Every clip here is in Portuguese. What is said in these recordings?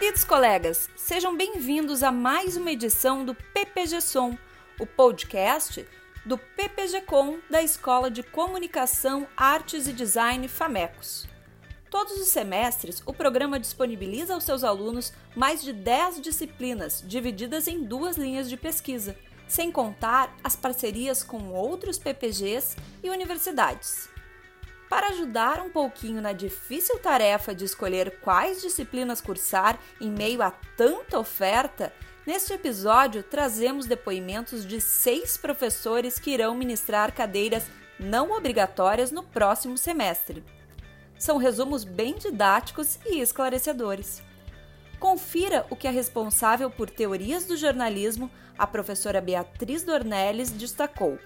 Queridos colegas, sejam bem-vindos a mais uma edição do PPG Som, o podcast do PPG-Com da Escola de Comunicação, Artes e Design FAMECOS. Todos os semestres, o programa disponibiliza aos seus alunos mais de 10 disciplinas, divididas em duas linhas de pesquisa, sem contar as parcerias com outros PPGs e universidades. Para ajudar um pouquinho na difícil tarefa de escolher quais disciplinas cursar em meio a tanta oferta, neste episódio trazemos depoimentos de seis professores que irão ministrar cadeiras não obrigatórias no próximo semestre. São resumos bem didáticos e esclarecedores. Confira o que a responsável por teorias do jornalismo, a professora Beatriz Dornelles, destacou.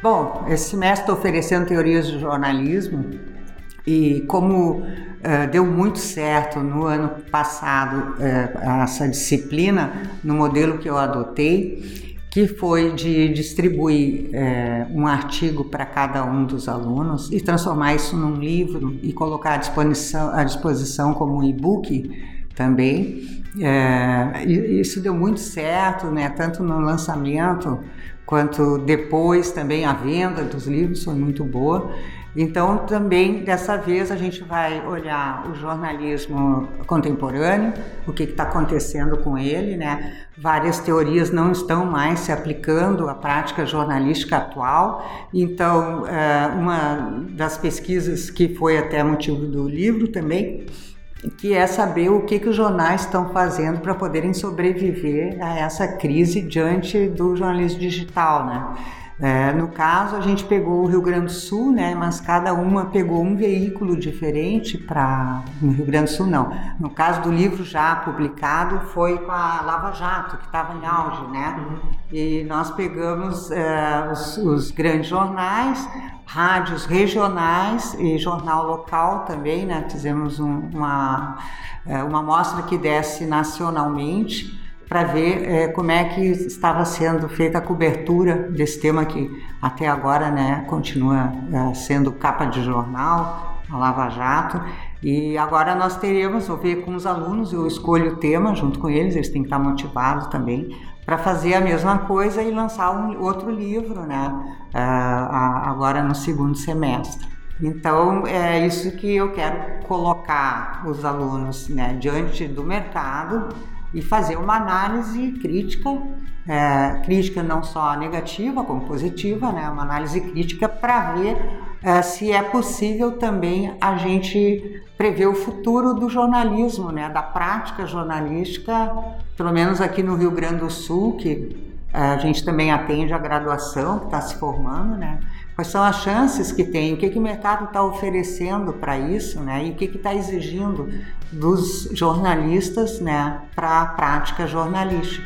Bom, esse semestre estou oferecendo teorias de jornalismo e como uh, deu muito certo no ano passado uh, essa disciplina, no modelo que eu adotei, que foi de distribuir uh, um artigo para cada um dos alunos e transformar isso num livro e colocar à disposição, à disposição como um e-book também. Isso deu muito certo, né? tanto no lançamento quanto depois também a venda dos livros foi muito boa. Então, também dessa vez a gente vai olhar o jornalismo contemporâneo, o que está acontecendo com ele, né? Várias teorias não estão mais se aplicando à prática jornalística atual. Então, eh, uma das pesquisas que foi até motivo do livro também que é saber o que, que os jornais estão fazendo para poderem sobreviver a essa crise diante do jornalismo digital, né? É, no caso, a gente pegou o Rio Grande do Sul, né, mas cada uma pegou um veículo diferente para. No Rio Grande do Sul, não. No caso do livro já publicado, foi com a Lava Jato, que estava em auge, né? Uhum. E nós pegamos é, os, os, grandes jornais, rádios regionais e jornal local também, né? Fizemos um, uma, é, uma mostra que desce nacionalmente para ver é, como é que estava sendo feita a cobertura desse tema que até agora né, continua é, sendo capa de jornal, a Lava Jato. E agora nós teremos, vou ver com os alunos, eu escolho o tema junto com eles, eles têm que estar motivados também, para fazer a mesma coisa e lançar um outro livro, né, é, agora no segundo semestre. Então, é isso que eu quero colocar os alunos né, diante do mercado, e fazer uma análise crítica, é, crítica não só negativa como positiva, né, uma análise crítica para ver é, se é possível também a gente prever o futuro do jornalismo, né, da prática jornalística, pelo menos aqui no Rio Grande do Sul, que é, a gente também atende a graduação que está se formando, né? Quais são as chances que tem? O que, que o mercado está oferecendo para isso, né? E o que está exigindo dos jornalistas, né, para a prática jornalística?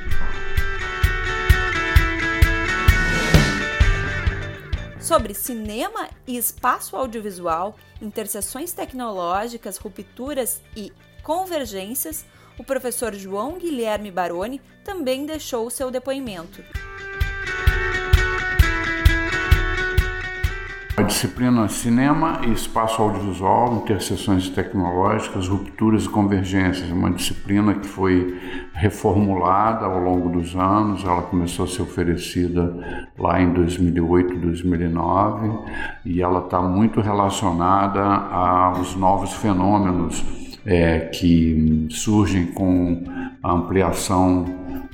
Sobre cinema e espaço audiovisual, interseções tecnológicas, rupturas e convergências, o professor João Guilherme Baroni também deixou seu depoimento. A disciplina Cinema e Espaço Audiovisual, Interseções Tecnológicas, Rupturas e Convergências, uma disciplina que foi reformulada ao longo dos anos, ela começou a ser oferecida lá em 2008, 2009 e ela está muito relacionada aos novos fenômenos é, que surgem com a ampliação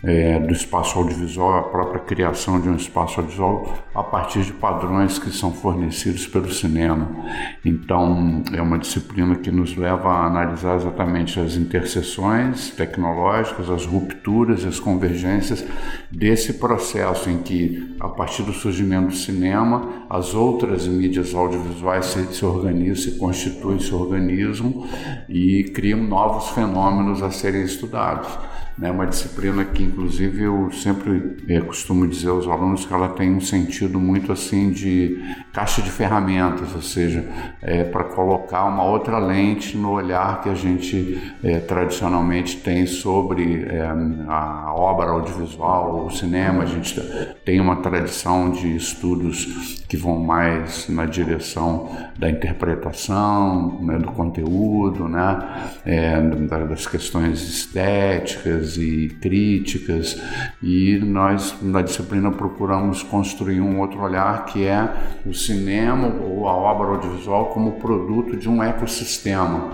é, do espaço audiovisual, a própria criação de um espaço audiovisual a partir de padrões que são fornecidos pelo cinema. Então, é uma disciplina que nos leva a analisar exatamente as interseções tecnológicas, as rupturas as convergências desse processo em que, a partir do surgimento do cinema, as outras mídias audiovisuais se, se organizam, se constituem, se organizam e criam novos fenômenos a serem estudados. Né? Uma disciplina que, inclusive, eu sempre é, costumo dizer aos alunos que ela tem um sentido muito assim de caixa de ferramentas, ou seja, é, para colocar uma outra lente no olhar que a gente é, tradicionalmente tem sobre é, a obra audiovisual, o cinema. A gente tem uma tradição de estudos que vão mais na direção da interpretação, né, do conteúdo, né, é, das questões estéticas e críticas, e nós na disciplina procuramos construir um outro olhar que é o cinema ou a obra audiovisual como produto de um ecossistema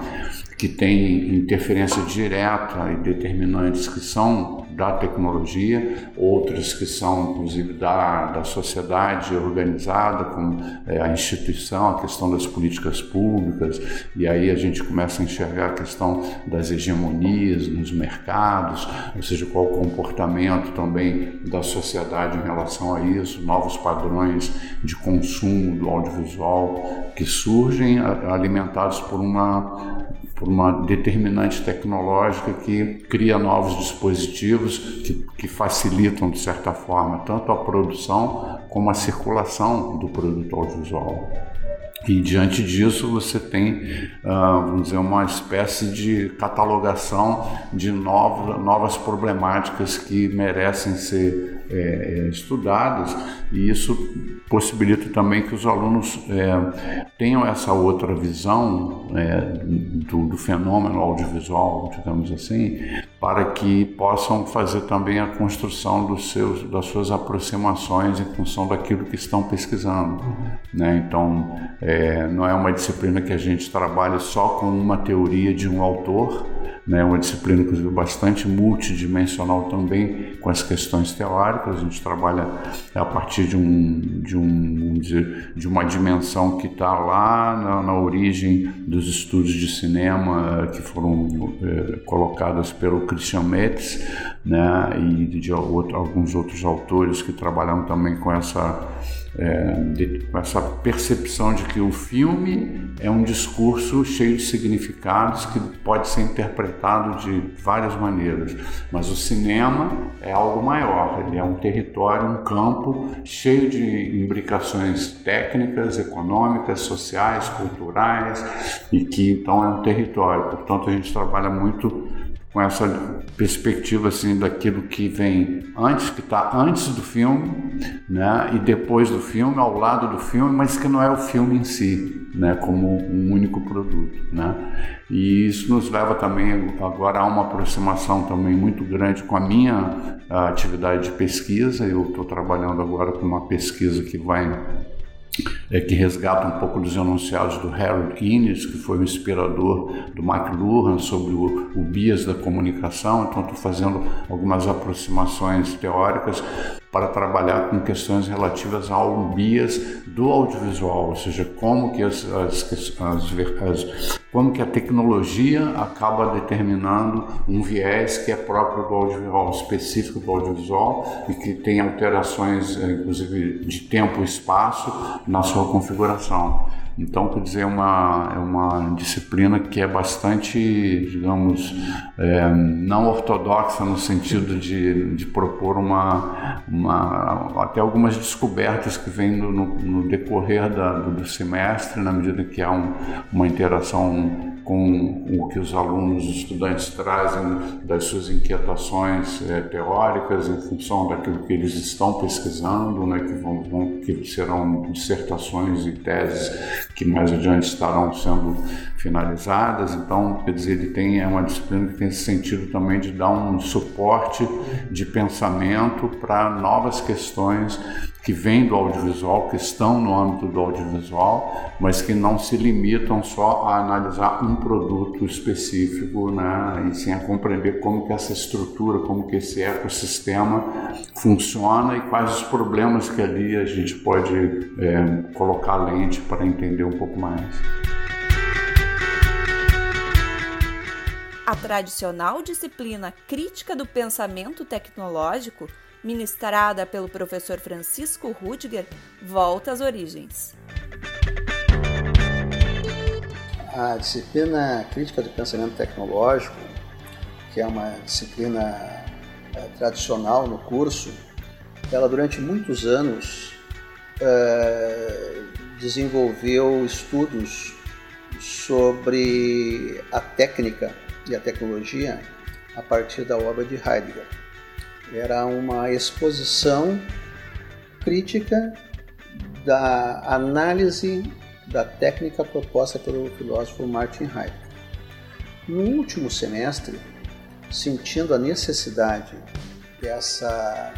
que tem interferência direta e determinantes que são da tecnologia, outras que são inclusive da, da sociedade organizada, como é, a instituição, a questão das políticas públicas, e aí a gente começa a enxergar a questão das hegemonias nos mercados, ou seja, qual o comportamento também da sociedade em relação a isso, novos padrões de consumo do audiovisual que surgem alimentados por uma por uma determinante tecnológica que cria novos dispositivos que, que facilitam, de certa forma, tanto a produção como a circulação do produto audiovisual. E diante disso você tem, uh, vamos dizer, uma espécie de catalogação de novas, novas problemáticas que merecem ser é, estudadas. E isso possibilita também que os alunos é, tenham essa outra visão é, do, fenômeno audiovisual, digamos assim, para que possam fazer também a construção dos seus, das suas aproximações em função daquilo que estão pesquisando. Né? Então, é, não é uma disciplina que a gente trabalha só com uma teoria de um autor, né, uma disciplina inclusive bastante multidimensional também com as questões teóricas. A gente trabalha a partir de um de um de uma dimensão que está lá na, na, origem dos estudos de cinema que foram é, colocadas pelo Christian Metz, né, e de, de outro, alguns outros autores que trabalham também com essa é, de, com essa percepção de que o filme é um discurso cheio de significados que pode ser interpretado de várias maneiras, mas o cinema é algo maior, ele é um território, um campo cheio de imbricações técnicas, econômicas, sociais, culturais e que então é um território. Portanto, a gente trabalha muito com essa perspectiva assim daquilo que vem antes, que está antes do filme, né, e depois do filme, ao lado do filme, mas que não é o filme em si, né, como um único produto, né. E isso nos leva também agora a uma aproximação também muito grande com a minha atividade de pesquisa. Eu estou trabalhando agora com uma pesquisa que vai é, que resgata um pouco dos enunciados do Harold Innes, que foi o inspirador do McLuhan sobre o, o bias da comunicação. Então, estou fazendo algumas aproximações teóricas para trabalhar com questões relativas ao bias do audiovisual, ou seja, como que as, as, as, como que a tecnologia acaba determinando um viés que é próprio do audiovisual, específico do audiovisual e que tem alterações, eh, inclusive de tempo e espaço na sua configuração. Então, quer dizer, é uma, é uma disciplina que é bastante, digamos, é, não ortodoxa no sentido de, de propor uma, uma, até algumas descobertas que vêm no, no decorrer da, do, do, semestre, na medida que há um, uma interação com o que os alunos, os estudantes trazem das suas inquietações é, teóricas em função daquilo que eles estão pesquisando, né, que, vão, vão, que serão dissertações e teses que mais adiante estarão sendo finalizadas. Então, quer dizer, ele tem é uma disciplina que tem esse sentido também de dar um suporte de pensamento para novas questões que vêm do audiovisual, que estão no âmbito do audiovisual, mas que não se limitam só a analisar um produto específico, né, e sim a compreender como que essa estrutura, como que esse ecossistema funciona e quais os problemas que ali a gente pode é, colocar lente para entender um pouco mais. A tradicional disciplina Crítica do Pensamento Tecnológico ministrada pelo professor Francisco Rudiger, volta às origens. A disciplina Crítica do Pensamento Tecnológico, que é uma disciplina é, tradicional no curso, ela durante muitos anos é, desenvolveu estudos sobre a técnica e a tecnologia a partir da obra de Heidegger. Era uma exposição crítica da análise da técnica proposta pelo filósofo Martin Heidegger. No último semestre, sentindo a necessidade dessa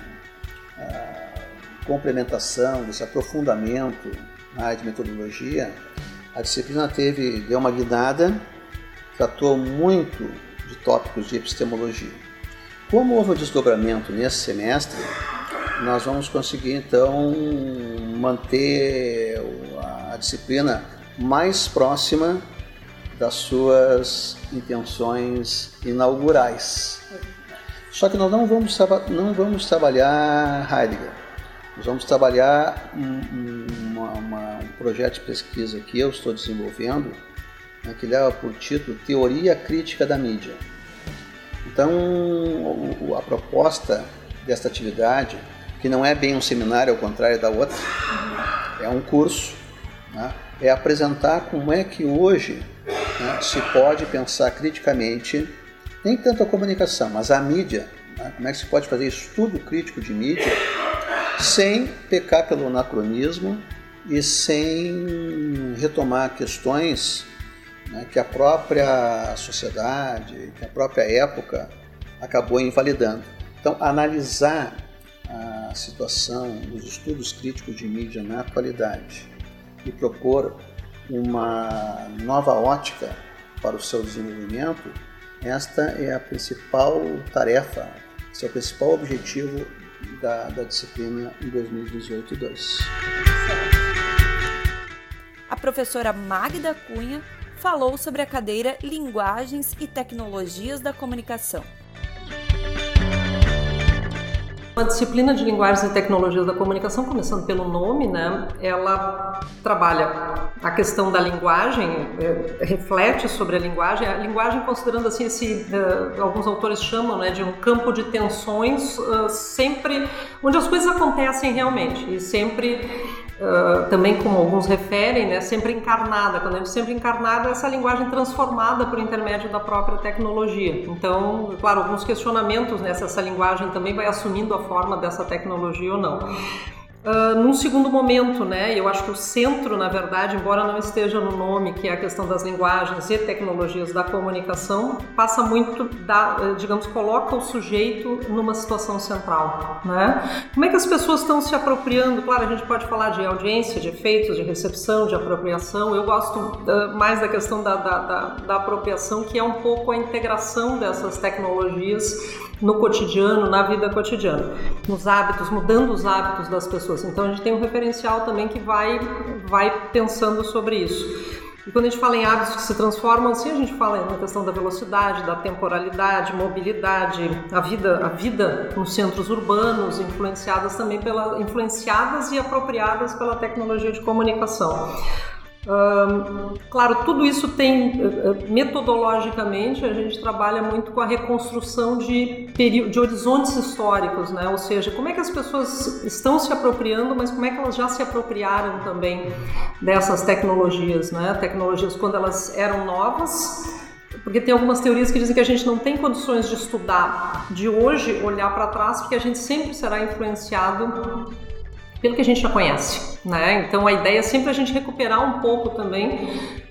uh, complementação, desse aprofundamento na área de metodologia, a disciplina teve deu uma guinada, tratou muito de tópicos de epistemologia. Como houve o desdobramento nesse semestre, nós vamos conseguir então manter a disciplina mais próxima das suas intenções inaugurais. Só que nós não vamos, não vamos trabalhar Heidegger, nós vamos trabalhar um, uma, uma, um projeto de pesquisa que eu estou desenvolvendo, né, que leva por título Teoria Crítica da Mídia. Então, a proposta desta atividade que não é bem um seminário, ao contrário da outra, é um curso, né? é apresentar como é que hoje né, se pode pensar criticamente, nem tanto a comunicação, mas a mídia, né? como é que se pode fazer estudo crítico de mídia sem pecar pelo anacronismo e sem retomar questões né, que a própria sociedade, que a própria época acabou invalidando. Então, analisar a situação dos estudos críticos de mídia na atualidade e propor uma nova ótica para o seu desenvolvimento, esta é a principal tarefa, esse é o principal objetivo da, da disciplina em 2018-2. A professora Magda Cunha falou sobre a cadeira Linguagens e Tecnologias da Comunicação. A disciplina de linguagens e tecnologias da comunicação, começando pelo nome, né, ela trabalha a questão da linguagem, é, reflete sobre a linguagem, a linguagem considerando assim esse, uh, alguns autores chamam, né, de um campo de tensões, uh, sempre onde as coisas acontecem realmente e sempre Uh, também como alguns referem, né, sempre encarnada. Quando eu digo sempre encarnada, é essa linguagem transformada por intermédio da própria tecnologia. Então, claro, alguns questionamentos né, essa linguagem também vai assumindo a forma dessa tecnologia ou não. Uh, num segundo momento, né, eu acho que o centro, na verdade, embora não esteja no nome, que é a questão das linguagens e tecnologias da comunicação, passa muito, da, eh, digamos, coloca o sujeito numa situação central. Né? Como é que as pessoas estão se apropriando? Claro, a gente pode falar de audiência, de efeitos, de recepção, de apropriação. Eu gosto uh, mais da questão da, da, da, da apropriação, que é um pouco a integração dessas tecnologias no cotidiano, na vida cotidiana, nos hábitos, mudando os hábitos das pessoas. Então a gente tem um referencial também que vai, vai pensando sobre isso. E quando a gente fala em hábitos que se transformam, assim, a gente fala na questão da velocidade, da temporalidade, mobilidade, a vida, a vida nos centros urbanos, influenciadas também pela, influenciadas e apropriadas pela tecnologia de comunicação claro, tudo isso tem, eh, eh, metodologicamente, a gente trabalha muito com a reconstrução de, de horizontes históricos, né? ou seja, como é que as pessoas estão se apropriando, mas como é que elas já se apropriaram também dessas tecnologias, né? tecnologias quando elas eram novas, porque tem algumas teorias que dizem que a gente não tem condições de estudar de hoje, olhar para trás, porque a gente sempre será influenciado pelo que a gente já conhece, né? Então a ideia é sempre a gente recuperar um pouco também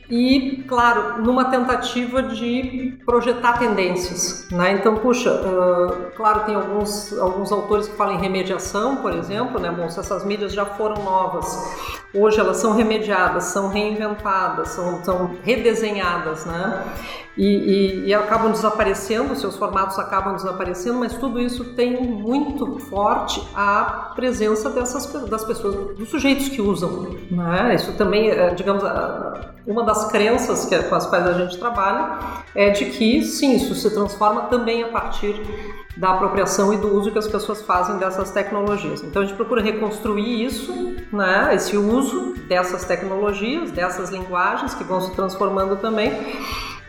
e, claro, numa tentativa de projetar tendências, né? Então, puxa, uh, claro, tem alguns, alguns autores que falam em remediação, por exemplo, né? Bom, se essas mídias já foram novas, hoje elas são remediadas, são reinventadas, são, são redesenhadas, né? E, e, e, acabam desaparecendo, seus formatos acabam desaparecendo, mas tudo isso tem muito forte a presença dessas das pessoas, dos sujeitos que usam. Né? Isso também, é, digamos, uma das crenças que, com as quais a gente trabalha é de que, sim, isso se transforma também a partir da apropriação e do uso que as pessoas fazem dessas tecnologias. Então a gente procura reconstruir isso, né, esse uso dessas tecnologias, dessas linguagens que vão se transformando também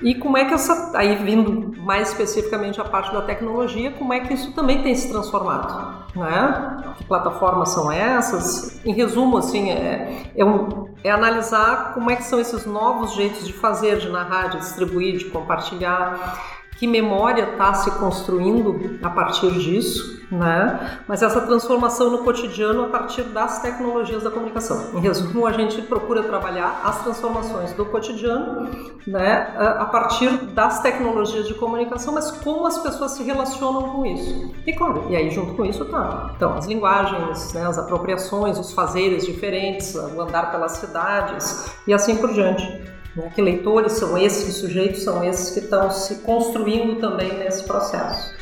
E como é que essa, aí vindo mais especificamente a parte da tecnologia, como é que isso também tem se transformado? Né? Que plataformas são essas? Em resumo, assim, é, é, um, é analisar como é que são esses novos jeitos de fazer, de narrar, de distribuir, de compartilhar que memória está se construindo a partir disso, né? Mas essa transformação no cotidiano a partir das tecnologias da comunicação. Em resumo, a gente procura trabalhar as transformações do cotidiano, né, a partir das tecnologias de comunicação, mas como as pessoas se relacionam com isso. E claro, e aí junto com isso tá, então as linguagens, né, as apropriações, os fazeres diferentes, o andar pelas cidades e assim por diante. Né? Que leitores são esses, que sujeitos são esses que estão se construindo também nesse processo.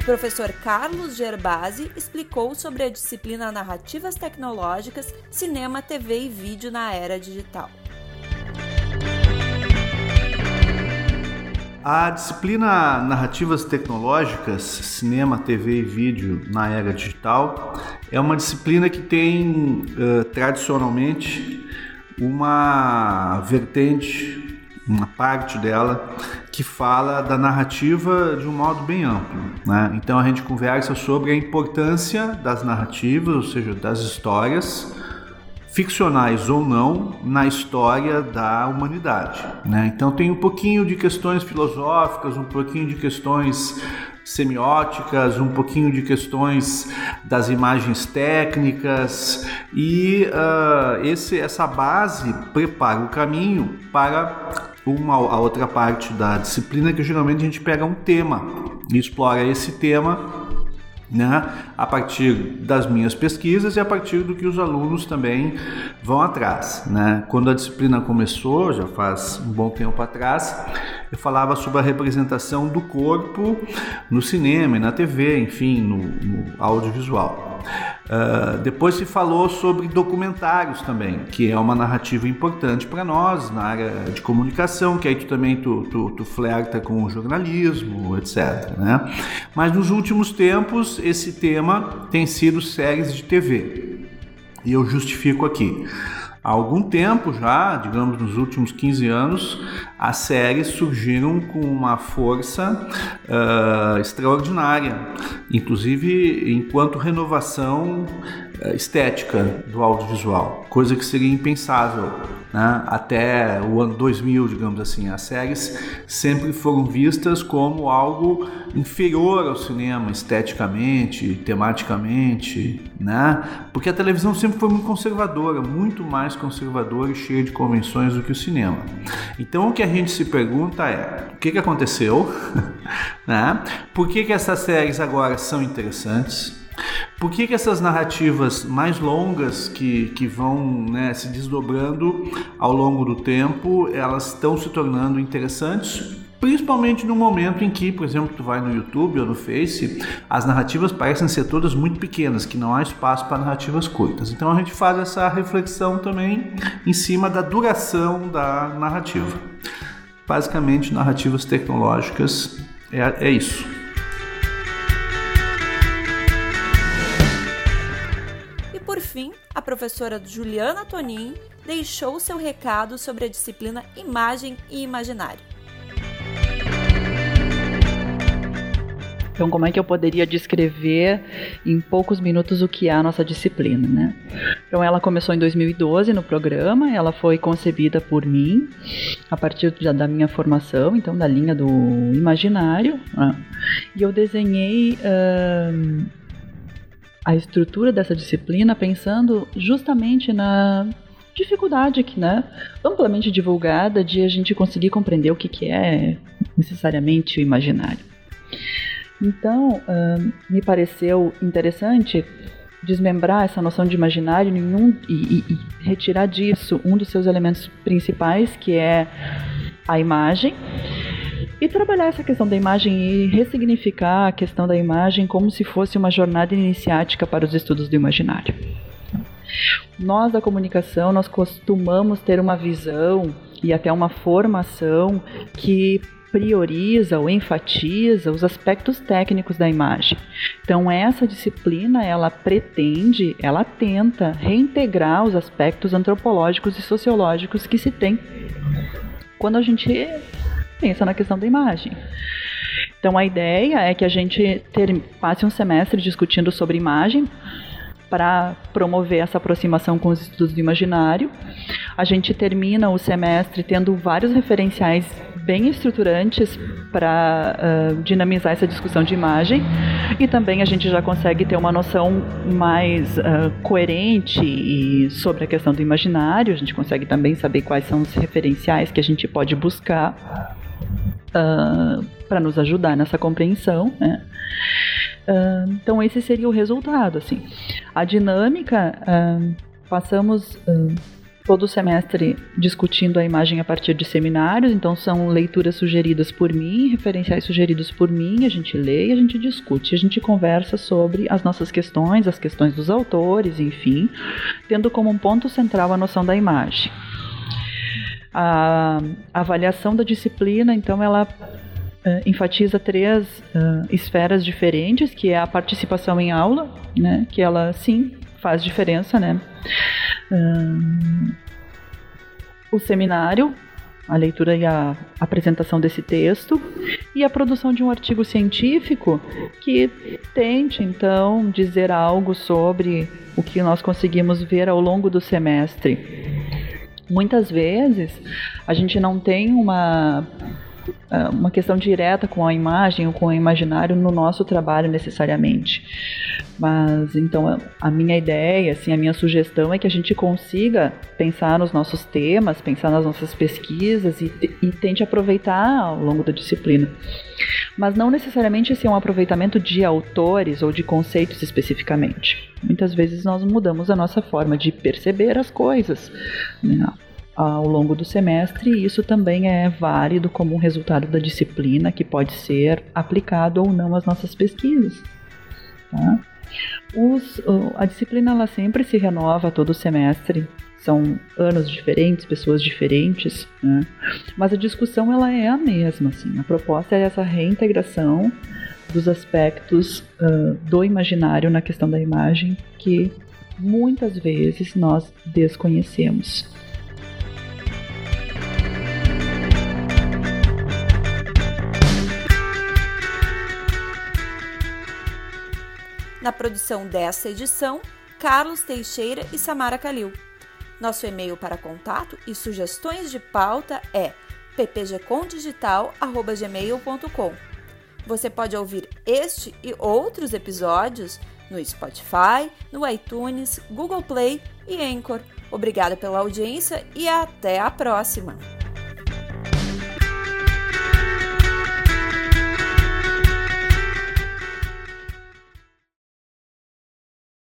O professor Carlos Gerbasi explicou sobre a disciplina Narrativas Tecnológicas, Cinema, TV e Vídeo na Era Digital. A disciplina Narrativas Tecnológicas, Cinema, TV e Vídeo na Era Digital é uma disciplina que tem uh, tradicionalmente uma vertente, uma parte dela que fala da narrativa de um modo bem amplo. Né? Então a gente conversa sobre a importância das narrativas, ou seja, das histórias ficcionais ou não, na história da humanidade. Né? Então tem um pouquinho de questões filosóficas, um pouquinho de questões semióticas, um pouquinho de questões das imagens técnicas e uh, esse, essa base prepara o caminho para uma a outra parte da disciplina que geralmente a gente pega um tema e explora esse tema né, a partir das minhas pesquisas e a partir do que os alunos também vão atrás. Né? Quando a disciplina começou, já faz um bom tempo atrás, eu falava sobre a representação do corpo no cinema na TV, enfim, no, no audiovisual. Uh, depois se falou sobre documentários também, que é uma narrativa importante para nós na área de comunicação, que aí tu também tu, tu, tu flerta com o jornalismo, etc. Né? Mas nos últimos tempos esse tema tem sido séries de TV. E eu justifico aqui. Há algum tempo já, digamos nos últimos 15 anos, as séries surgiram com uma força uh, extraordinária, inclusive enquanto renovação uh, estética do audiovisual, coisa que seria impensável né? até o ano 2000, digamos assim. As séries sempre foram vistas como algo inferior ao cinema esteticamente, tematicamente, né? porque a televisão sempre foi muito conservadora, muito mais conservadora e cheia de convenções do que o cinema. Então o que a gente se pergunta é: o que, que aconteceu? né? Por que, que essas séries agora são interessantes? Por que, que essas narrativas mais longas que, que vão né, se desdobrando ao longo do tempo, elas estão se tornando interessantes? Principalmente no momento em que, por exemplo, tu vai no YouTube ou no Face, as narrativas parecem ser todas muito pequenas, que não há espaço para narrativas curtas. Então a gente faz essa reflexão também em cima da duração da narrativa. Basicamente, narrativas tecnológicas é, é isso. A professora Juliana Tonin deixou seu recado sobre a disciplina Imagem e Imaginário. Então, como é que eu poderia descrever em poucos minutos o que é a nossa disciplina, né? Então, ela começou em 2012 no programa, ela foi concebida por mim a partir da minha formação, então da linha do imaginário, né? e eu desenhei uh, a estrutura dessa disciplina pensando justamente na dificuldade que, né, amplamente divulgada de a gente conseguir compreender o que, que é necessariamente o imaginário. Então, me pareceu interessante desmembrar essa noção de imaginário em um, e, e, e retirar disso um dos seus elementos principais, que é a imagem, e trabalhar essa questão da imagem e ressignificar a questão da imagem como se fosse uma jornada iniciática para os estudos do imaginário. Nós da comunicação, nós costumamos ter uma visão e até uma formação que prioriza ou enfatiza os aspectos técnicos da imagem. Então essa disciplina ela pretende, ela tenta reintegrar os aspectos antropológicos e sociológicos que se tem quando a gente pensa na questão da imagem. Então a ideia é que a gente ter, passe um semestre discutindo sobre imagem para promover essa aproximação com os estudos do imaginário. A gente termina o semestre tendo vários referenciais bem estruturantes para uh, dinamizar essa discussão de imagem e também a gente já consegue ter uma noção mais uh, coerente sobre a questão do imaginário. A gente consegue também saber quais são os referenciais que a gente pode buscar uh, para nos ajudar nessa compreensão. Né? Uh, então esse seria o resultado. Assim. A dinâmica, uh, passamos todo o semestre discutindo a imagem a partir de seminários, então são leituras sugeridas por mim, referenciais sugeridos por mim, a gente lê a gente discute, a gente conversa sobre as nossas questões, as questões dos autores, enfim, tendo como um ponto central a noção da imagem. A, avaliação da disciplina, então, ela uh, enfatiza três uh, esferas diferentes, que é a participação em aula, né, que ela, sim, faz diferença, né, uh, o seminário, a leitura e a apresentação desse texto e a produção de um artigo científico que tente então dizer algo sobre o que nós conseguimos ver ao longo do semestre muitas vezes a gente não tem uma uma questão direta com a imagem ou com o imaginário no nosso trabalho necessariamente. Mas então a minha ideia, assim, a minha sugestão é que a gente consiga pensar nos nossos temas, pensar nas nossas pesquisas e, e tente aproveitar ao longo da disciplina. Mas não necessariamente esse é um aproveitamento de autores ou de conceitos especificamente. Muitas vezes nós mudamos a nossa forma de perceber as coisas. Né? Ao longo do semestre, e isso também é válido como um resultado da disciplina que pode ser aplicado ou não às nossas pesquisas. Tá? Os, a disciplina ela sempre se renova todo semestre, são anos diferentes, pessoas diferentes, né? mas a discussão ela é a mesma. Assim. A proposta é essa reintegração dos aspectos uh, do imaginário na questão da imagem que muitas vezes nós desconhecemos. Na produção desta edição, Carlos Teixeira e Samara Calil. Nosso e-mail para contato e sugestões de pauta é ppgcondigital.gmail.com. Você pode ouvir este e outros episódios no Spotify, no iTunes, Google Play e Anchor. Obrigada pela audiência e até a próxima!